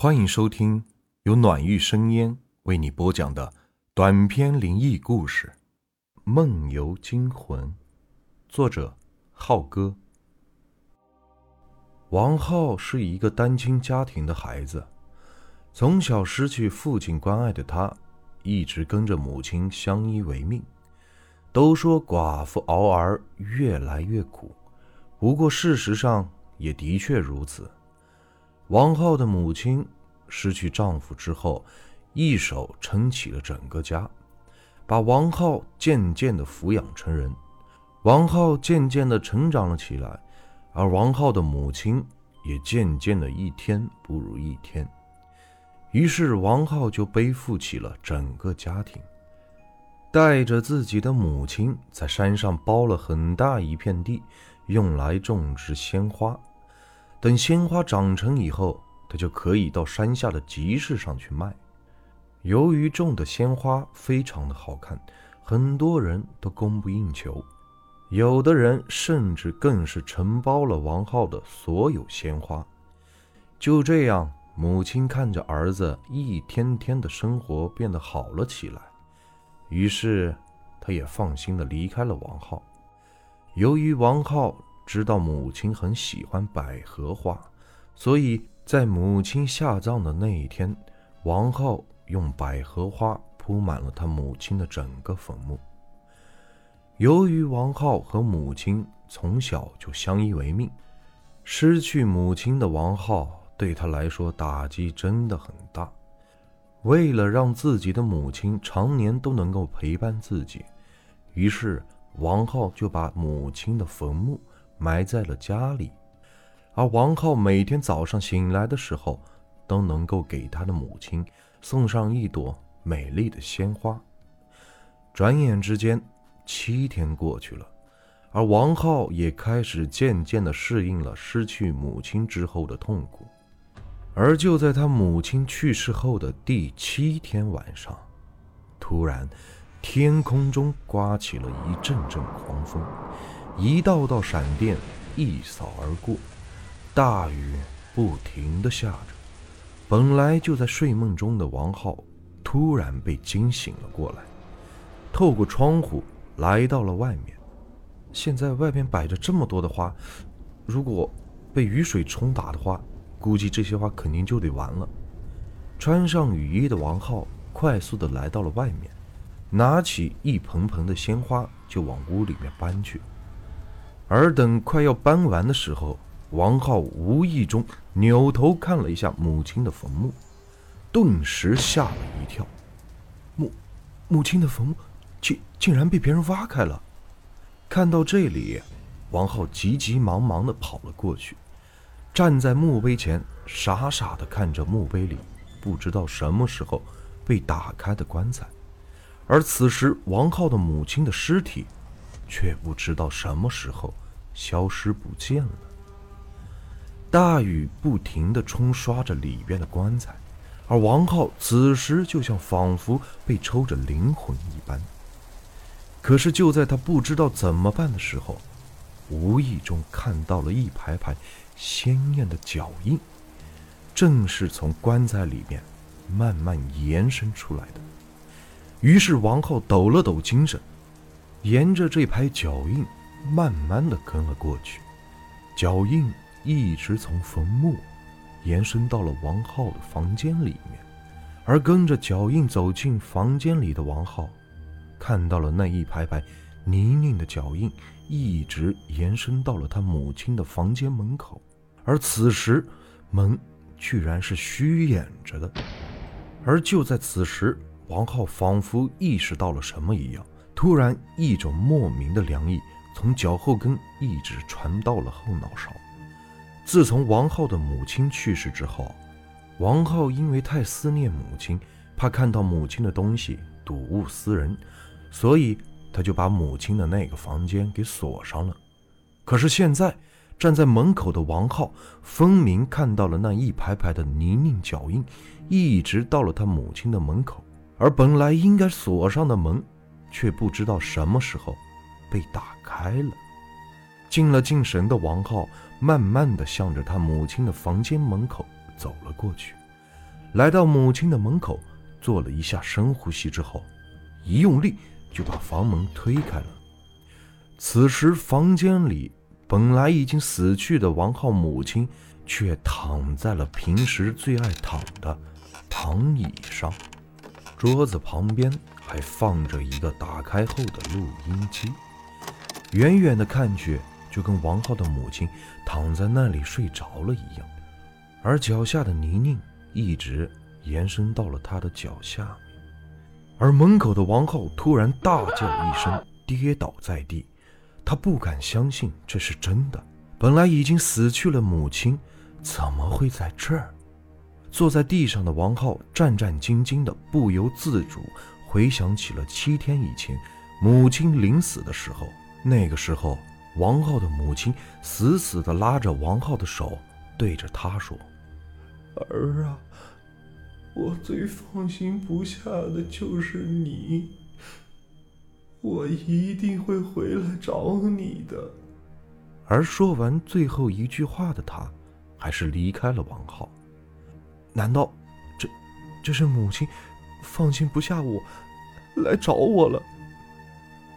欢迎收听由暖玉生烟为你播讲的短篇灵异故事《梦游惊魂》，作者浩哥。王浩是一个单亲家庭的孩子，从小失去父亲关爱的他，一直跟着母亲相依为命。都说寡妇熬儿越来越苦，不过事实上也的确如此。王浩的母亲失去丈夫之后，一手撑起了整个家，把王浩渐渐的抚养成人。王浩渐渐的成长了起来，而王浩的母亲也渐渐的一天不如一天。于是王浩就背负起了整个家庭，带着自己的母亲在山上包了很大一片地，用来种植鲜花。等鲜花长成以后，他就可以到山下的集市上去卖。由于种的鲜花非常的好看，很多人都供不应求，有的人甚至更是承包了王浩的所有鲜花。就这样，母亲看着儿子一天天的生活变得好了起来，于是他也放心的离开了王浩。由于王浩。知道母亲很喜欢百合花，所以在母亲下葬的那一天，王浩用百合花铺满了他母亲的整个坟墓。由于王浩和母亲从小就相依为命，失去母亲的王浩对他来说打击真的很大。为了让自己的母亲常年都能够陪伴自己，于是王浩就把母亲的坟墓。埋在了家里，而王浩每天早上醒来的时候，都能够给他的母亲送上一朵美丽的鲜花。转眼之间，七天过去了，而王浩也开始渐渐地适应了失去母亲之后的痛苦。而就在他母亲去世后的第七天晚上，突然，天空中刮起了一阵阵狂风。一道道闪电一扫而过，大雨不停地下着。本来就在睡梦中的王浩突然被惊醒了过来，透过窗户来到了外面。现在外面摆着这么多的花，如果被雨水冲打的话，估计这些花肯定就得完了。穿上雨衣的王浩快速地来到了外面，拿起一盆盆的鲜花就往屋里面搬去。而等快要搬完的时候，王浩无意中扭头看了一下母亲的坟墓，顿时吓了一跳。母母亲的坟墓竟竟然被别人挖开了！看到这里，王浩急急忙忙地跑了过去，站在墓碑前，傻傻地看着墓碑里不知道什么时候被打开的棺材。而此时，王浩的母亲的尸体。却不知道什么时候消失不见了。大雨不停地冲刷着里边的棺材，而王浩此时就像仿佛被抽着灵魂一般。可是就在他不知道怎么办的时候，无意中看到了一排排鲜艳的脚印，正是从棺材里面慢慢延伸出来的。于是王浩抖了抖精神。沿着这排脚印，慢慢的跟了过去。脚印一直从坟墓延伸到了王浩的房间里面，而跟着脚印走进房间里的王浩，看到了那一排排泥泞的脚印，一直延伸到了他母亲的房间门口。而此时，门居然是虚掩着的。而就在此时，王浩仿佛意识到了什么一样。突然，一种莫名的凉意从脚后跟一直传到了后脑勺。自从王浩的母亲去世之后，王浩因为太思念母亲，怕看到母亲的东西睹物思人，所以他就把母亲的那个房间给锁上了。可是现在，站在门口的王浩分明看到了那一排排的泥泞脚印，一直到了他母亲的门口，而本来应该锁上的门。却不知道什么时候被打开了。进了进神的王浩，慢慢的向着他母亲的房间门口走了过去。来到母亲的门口，做了一下深呼吸之后，一用力就把房门推开了。此时，房间里本来已经死去的王浩母亲，却躺在了平时最爱躺的躺椅上，桌子旁边还放着一个打开后的录音机，远远的看去，就跟王浩的母亲躺在那里睡着了一样。而脚下的泥泞一直延伸到了他的脚下面，而门口的王浩突然大叫一声，跌倒在地。他不敢相信这是真的。本来已经死去了母亲，怎么会在这儿？坐在地上的王浩战战兢兢的，不由自主回想起了七天以前母亲临死的时候。那个时候，王浩的母亲死死的拉着王浩的手。对着他说：“儿啊，我最放心不下的就是你，我一定会回来找你的。”而说完最后一句话的他，还是离开了王浩。难道这这是母亲放心不下我，来找我了？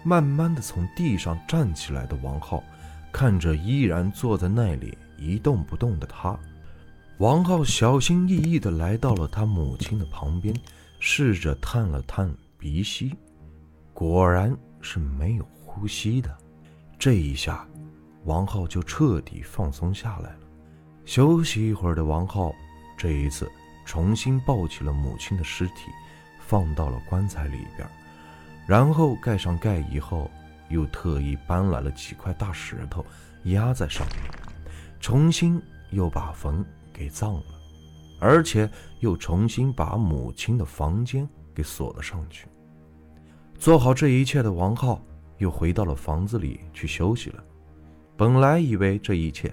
慢慢的从地上站起来的王浩，看着依然坐在那里。一动不动的他，王浩小心翼翼的来到了他母亲的旁边，试着探了探鼻息，果然是没有呼吸的。这一下，王浩就彻底放松下来了。休息一会儿的王浩，这一次重新抱起了母亲的尸体，放到了棺材里边，然后盖上盖以后，又特意搬来了几块大石头压在上面。重新又把坟给葬了，而且又重新把母亲的房间给锁了上去。做好这一切的王浩又回到了房子里去休息了。本来以为这一切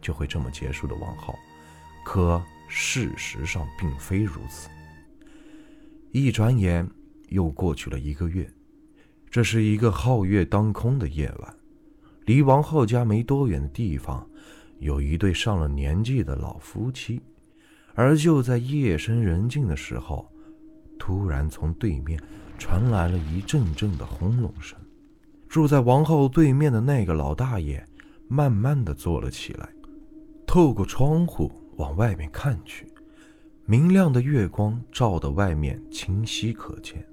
就会这么结束的王浩，可事实上并非如此。一转眼又过去了一个月，这是一个皓月当空的夜晚，离王浩家没多远的地方。有一对上了年纪的老夫妻，而就在夜深人静的时候，突然从对面传来了一阵阵的轰隆声。住在王后对面的那个老大爷慢慢的坐了起来，透过窗户往外面看去，明亮的月光照得外面清晰可见。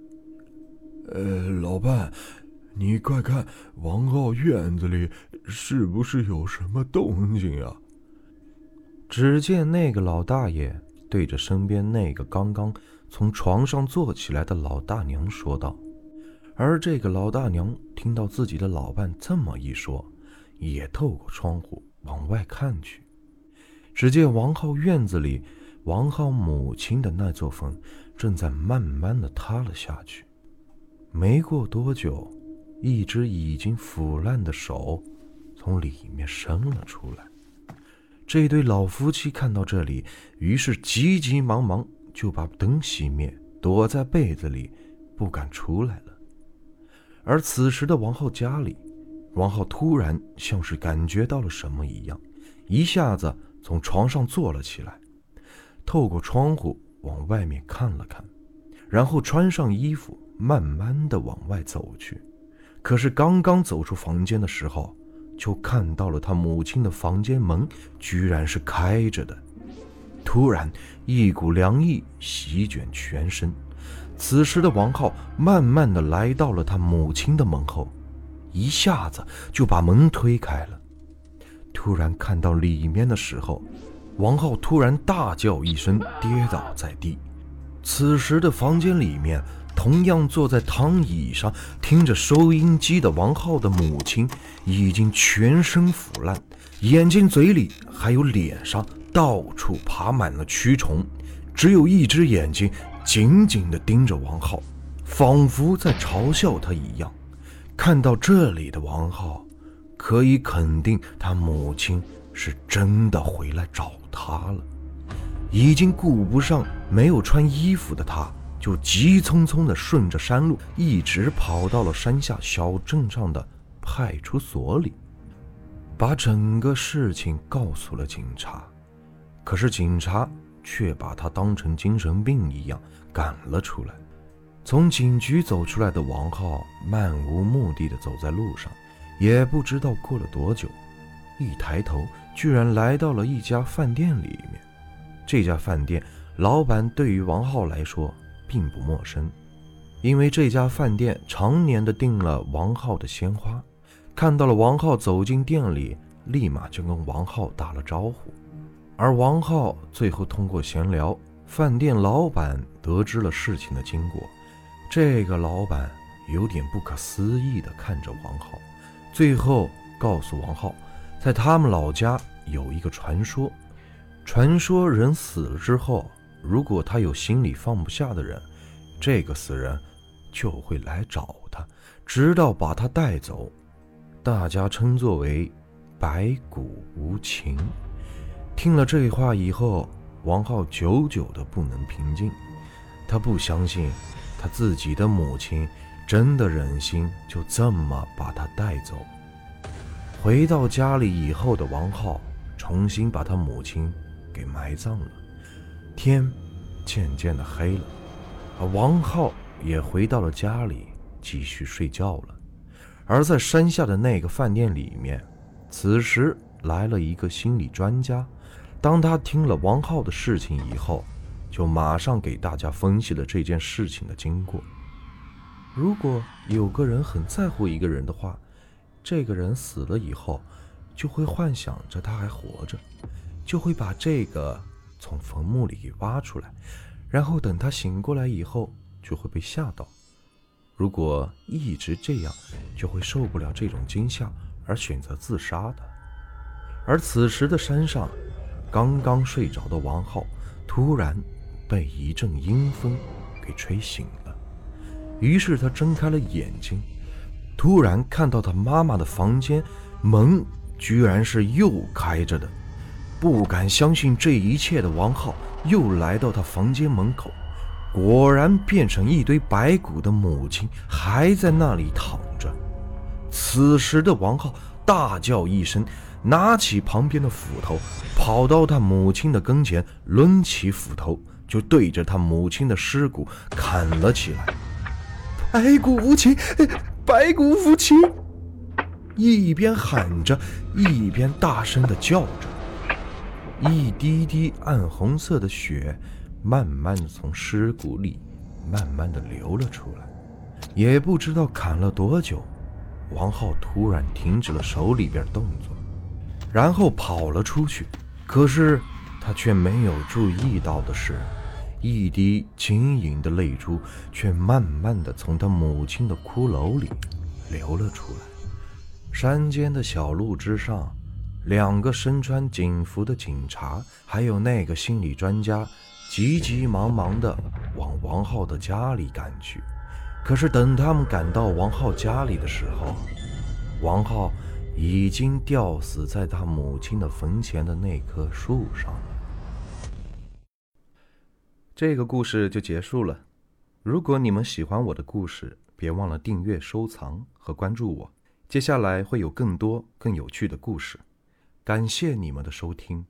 呃，老伴。你快看，王浩院子里是不是有什么动静啊？只见那个老大爷对着身边那个刚刚从床上坐起来的老大娘说道。而这个老大娘听到自己的老伴这么一说，也透过窗户往外看去。只见王浩院子里，王浩母亲的那座坟正在慢慢的塌了下去。没过多久。一只已经腐烂的手从里面伸了出来。这对老夫妻看到这里，于是急急忙忙就把灯熄灭，躲在被子里，不敢出来了。而此时的王浩家里，王浩突然像是感觉到了什么一样，一下子从床上坐了起来，透过窗户往外面看了看，然后穿上衣服，慢慢的往外走去。可是刚刚走出房间的时候，就看到了他母亲的房间门居然是开着的。突然，一股凉意席卷全身。此时的王浩慢慢的来到了他母亲的门后，一下子就把门推开了。突然看到里面的时候，王浩突然大叫一声，跌倒在地。此时的房间里面。同样坐在躺椅上听着收音机的王浩的母亲，已经全身腐烂，眼睛、嘴里还有脸上到处爬满了蛆虫，只有一只眼睛紧紧地盯着王浩，仿佛在嘲笑他一样。看到这里的王浩，可以肯定他母亲是真的回来找他了。已经顾不上没有穿衣服的他。就急匆匆地顺着山路，一直跑到了山下小镇上的派出所里，把整个事情告诉了警察。可是警察却把他当成精神病一样赶了出来。从警局走出来的王浩漫无目的的走在路上，也不知道过了多久，一抬头居然来到了一家饭店里面。这家饭店老板对于王浩来说并不陌生，因为这家饭店常年的订了王浩的鲜花。看到了王浩走进店里，立马就跟王浩打了招呼。而王浩最后通过闲聊，饭店老板得知了事情的经过。这个老板有点不可思议地看着王浩，最后告诉王浩，在他们老家有一个传说，传说人死了之后，如果他有心里放不下的人，这个死人就会来找他，直到把他带走。大家称作为“白骨无情”。听了这话以后，王浩久久的不能平静，他不相信。他自己的母亲真的忍心就这么把他带走？回到家里以后的王浩重新把他母亲给埋葬了。天渐渐的黑了，而王浩也回到了家里继续睡觉了。而在山下的那个饭店里面，此时来了一个心理专家。当他听了王浩的事情以后，就马上给大家分析了这件事情的经过。如果有个人很在乎一个人的话，这个人死了以后，就会幻想着他还活着，就会把这个从坟墓里给挖出来，然后等他醒过来以后，就会被吓到。如果一直这样，就会受不了这种惊吓而选择自杀的。而此时的山上，刚刚睡着的王浩突然。被一阵阴风给吹醒了，于是他睁开了眼睛，突然看到他妈妈的房间门居然是又开着的，不敢相信这一切的王浩又来到他房间门口，果然变成一堆白骨的母亲还在那里躺着。此时的王浩大叫一声，拿起旁边的斧头，跑到他母亲的跟前，抡起斧头。就对着他母亲的尸骨砍了起来，白骨无情，白骨夫妻！一边喊着，一边大声的叫着，一滴滴暗红色的血慢慢的从尸骨里慢慢的流了出来。也不知道砍了多久，王浩突然停止了手里边动作，然后跑了出去。可是他却没有注意到的是。一滴晶莹的泪珠却慢慢的从他母亲的骷髅里流了出来。山间的小路之上，两个身穿警服的警察，还有那个心理专家，急急忙忙的往王浩的家里赶去。可是等他们赶到王浩家里的时候，王浩已经吊死在他母亲的坟前的那棵树上了。这个故事就结束了。如果你们喜欢我的故事，别忘了订阅、收藏和关注我。接下来会有更多更有趣的故事。感谢你们的收听。